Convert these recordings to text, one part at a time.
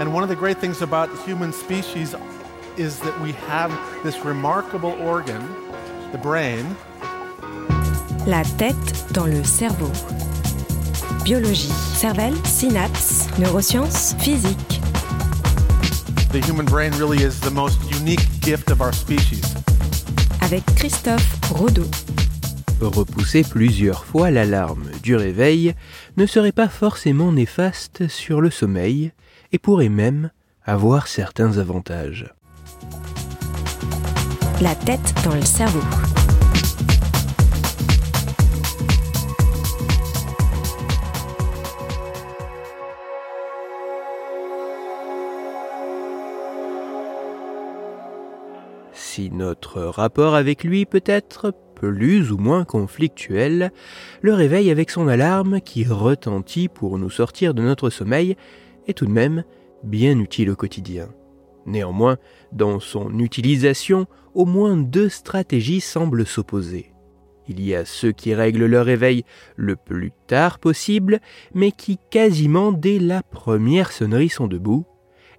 And one of the great things about human species is that we have this remarkable organ, the brain. La tête dans le cerveau. Biologie, cervelle, synapses, neurosciences, physique. The human brain really is the most unique gift of our species. Avec Christophe Rodeau. Repousser plusieurs fois l'alarme du réveil ne serait pas forcément néfaste sur le sommeil et pourrait même avoir certains avantages. La tête dans le cerveau. Si notre rapport avec lui peut être plus ou moins conflictuel, le réveil avec son alarme qui retentit pour nous sortir de notre sommeil est tout de même bien utile au quotidien. Néanmoins, dans son utilisation, au moins deux stratégies semblent s'opposer. Il y a ceux qui règlent leur réveil le plus tard possible, mais qui quasiment dès la première sonnerie sont debout,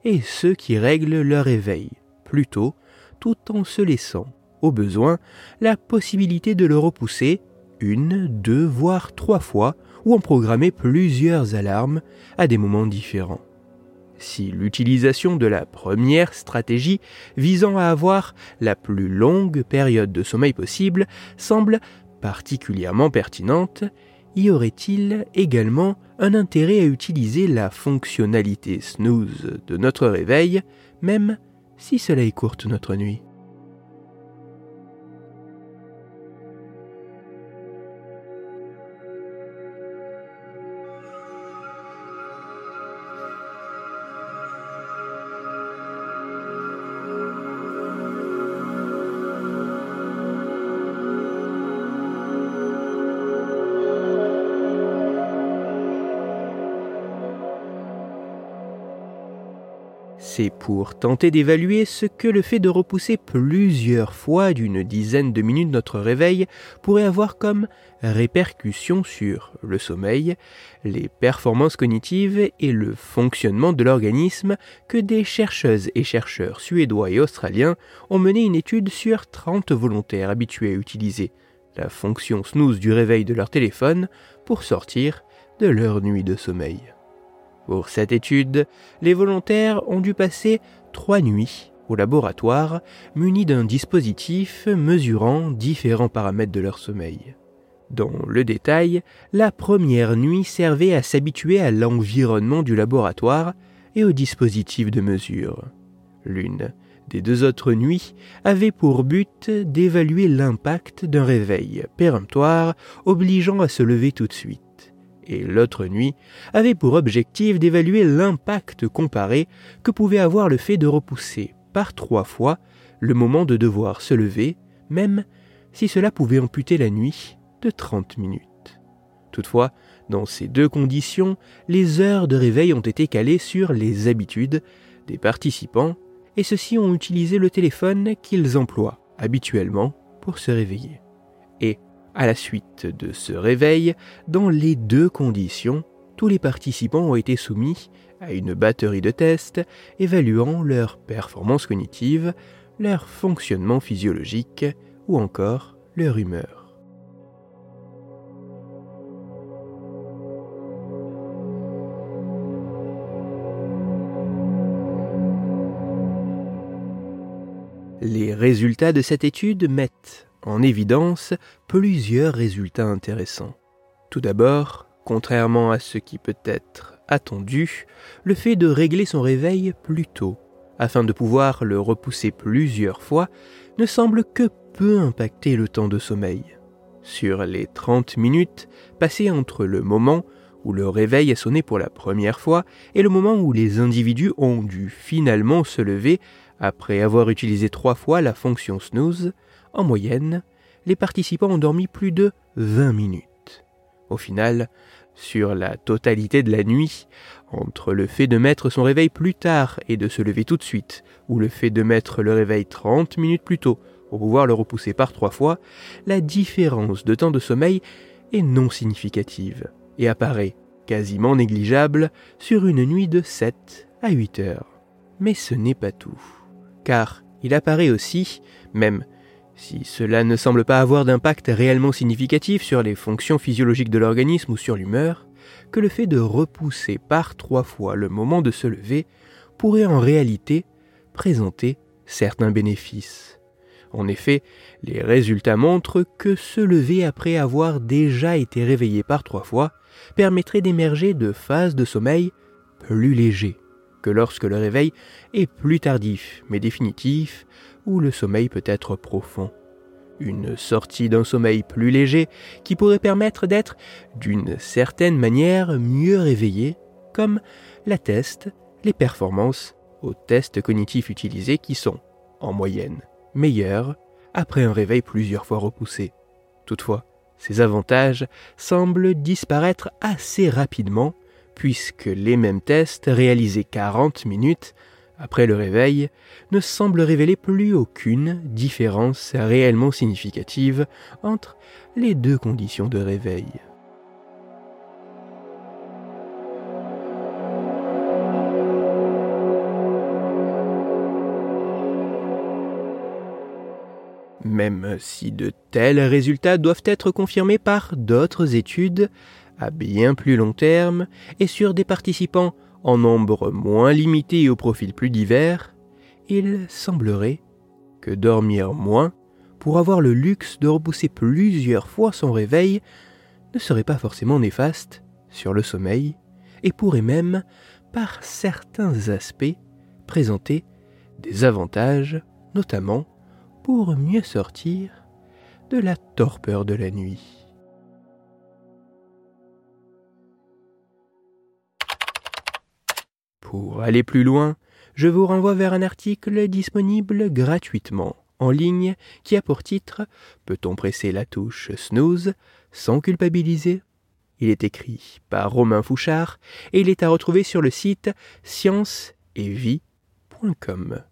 et ceux qui règlent leur réveil plus tôt, tout en se laissant, au besoin, la possibilité de le repousser une, deux, voire trois fois, ou en programmer plusieurs alarmes à des moments différents. Si l'utilisation de la première stratégie visant à avoir la plus longue période de sommeil possible semble particulièrement pertinente, y aurait-il également un intérêt à utiliser la fonctionnalité snooze de notre réveil, même si cela écourte notre nuit? C'est pour tenter d'évaluer ce que le fait de repousser plusieurs fois d'une dizaine de minutes notre réveil pourrait avoir comme répercussion sur le sommeil, les performances cognitives et le fonctionnement de l'organisme que des chercheuses et chercheurs suédois et australiens ont mené une étude sur 30 volontaires habitués à utiliser la fonction snooze du réveil de leur téléphone pour sortir de leur nuit de sommeil. Pour cette étude, les volontaires ont dû passer trois nuits au laboratoire munis d'un dispositif mesurant différents paramètres de leur sommeil. Dans le détail, la première nuit servait à s'habituer à l'environnement du laboratoire et au dispositif de mesure. L'une des deux autres nuits avait pour but d'évaluer l'impact d'un réveil péremptoire obligeant à se lever tout de suite et l'autre nuit avait pour objectif d'évaluer l'impact comparé que pouvait avoir le fait de repousser par trois fois le moment de devoir se lever, même si cela pouvait amputer la nuit de 30 minutes. Toutefois, dans ces deux conditions, les heures de réveil ont été calées sur les habitudes des participants et ceux-ci ont utilisé le téléphone qu'ils emploient habituellement pour se réveiller. À la suite de ce réveil, dans les deux conditions, tous les participants ont été soumis à une batterie de tests évaluant leur performance cognitive, leur fonctionnement physiologique ou encore leur humeur. Les résultats de cette étude mettent en évidence plusieurs résultats intéressants. Tout d'abord, contrairement à ce qui peut être attendu, le fait de régler son réveil plus tôt, afin de pouvoir le repousser plusieurs fois, ne semble que peu impacter le temps de sommeil. Sur les 30 minutes passées entre le moment où le réveil a sonné pour la première fois et le moment où les individus ont dû finalement se lever après avoir utilisé trois fois la fonction snooze, en moyenne, les participants ont dormi plus de 20 minutes. Au final, sur la totalité de la nuit, entre le fait de mettre son réveil plus tard et de se lever tout de suite, ou le fait de mettre le réveil 30 minutes plus tôt pour pouvoir le repousser par trois fois, la différence de temps de sommeil est non significative et apparaît quasiment négligeable sur une nuit de 7 à 8 heures. Mais ce n'est pas tout, car il apparaît aussi, même si cela ne semble pas avoir d'impact réellement significatif sur les fonctions physiologiques de l'organisme ou sur l'humeur, que le fait de repousser par trois fois le moment de se lever pourrait en réalité présenter certains bénéfices. En effet, les résultats montrent que se lever après avoir déjà été réveillé par trois fois permettrait d'émerger de phases de sommeil plus légers que lorsque le réveil est plus tardif mais définitif ou le sommeil peut être profond. Une sortie d'un sommeil plus léger qui pourrait permettre d'être d'une certaine manière mieux réveillé, comme l'attestent les performances aux tests cognitifs utilisés qui sont, en moyenne, meilleurs après un réveil plusieurs fois repoussé. Toutefois, ces avantages semblent disparaître assez rapidement puisque les mêmes tests réalisés 40 minutes après le réveil ne semblent révéler plus aucune différence réellement significative entre les deux conditions de réveil. Même si de tels résultats doivent être confirmés par d'autres études à bien plus long terme et sur des participants en nombre moins limité et au profil plus divers, il semblerait que dormir moins pour avoir le luxe de repousser plusieurs fois son réveil ne serait pas forcément néfaste sur le sommeil et pourrait même, par certains aspects, présenter des avantages, notamment pour mieux sortir de la torpeur de la nuit. Pour aller plus loin, je vous renvoie vers un article disponible gratuitement en ligne qui a pour titre Peut-on presser la touche snooze sans culpabiliser? Il est écrit par Romain Fouchard et il est à retrouver sur le site scienceetvie.com.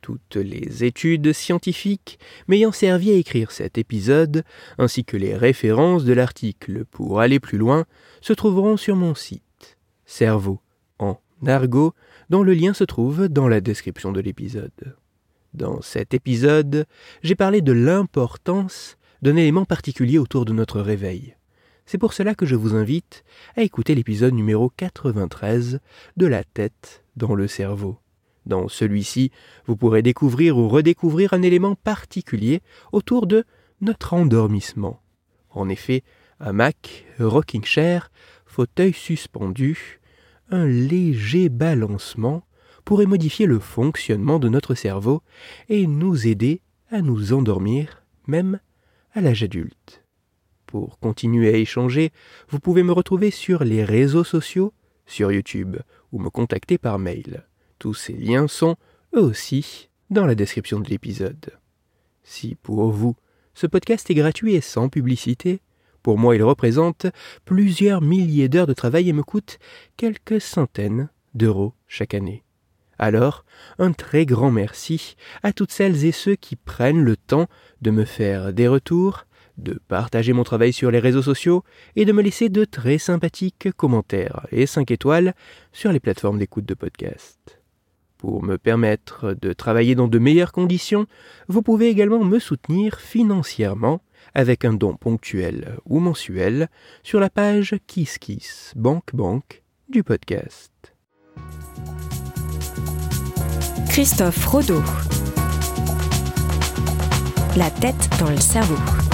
Toutes les études scientifiques m'ayant servi à écrire cet épisode, ainsi que les références de l'article pour aller plus loin, se trouveront sur mon site cerveau Dont le lien se trouve dans la description de l'épisode. Dans cet épisode, j'ai parlé de l'importance d'un élément particulier autour de notre réveil. C'est pour cela que je vous invite à écouter l'épisode numéro 93 de La tête dans le cerveau. Dans celui-ci, vous pourrez découvrir ou redécouvrir un élément particulier autour de notre endormissement. En effet, un Mac, rocking chair, fauteuil suspendu, un léger balancement pourrait modifier le fonctionnement de notre cerveau et nous aider à nous endormir même à l'âge adulte. Pour continuer à échanger, vous pouvez me retrouver sur les réseaux sociaux, sur YouTube ou me contacter par mail. Tous ces liens sont, eux aussi, dans la description de l'épisode. Si pour vous, ce podcast est gratuit et sans publicité, pour moi, il représente plusieurs milliers d'heures de travail et me coûte quelques centaines d'euros chaque année. Alors, un très grand merci à toutes celles et ceux qui prennent le temps de me faire des retours, de partager mon travail sur les réseaux sociaux et de me laisser de très sympathiques commentaires et 5 étoiles sur les plateformes d'écoute de podcast. Pour me permettre de travailler dans de meilleures conditions, vous pouvez également me soutenir financièrement avec un don ponctuel ou mensuel sur la page KissKiss Banque Banque du podcast. Christophe Rodeau. La tête dans le cerveau.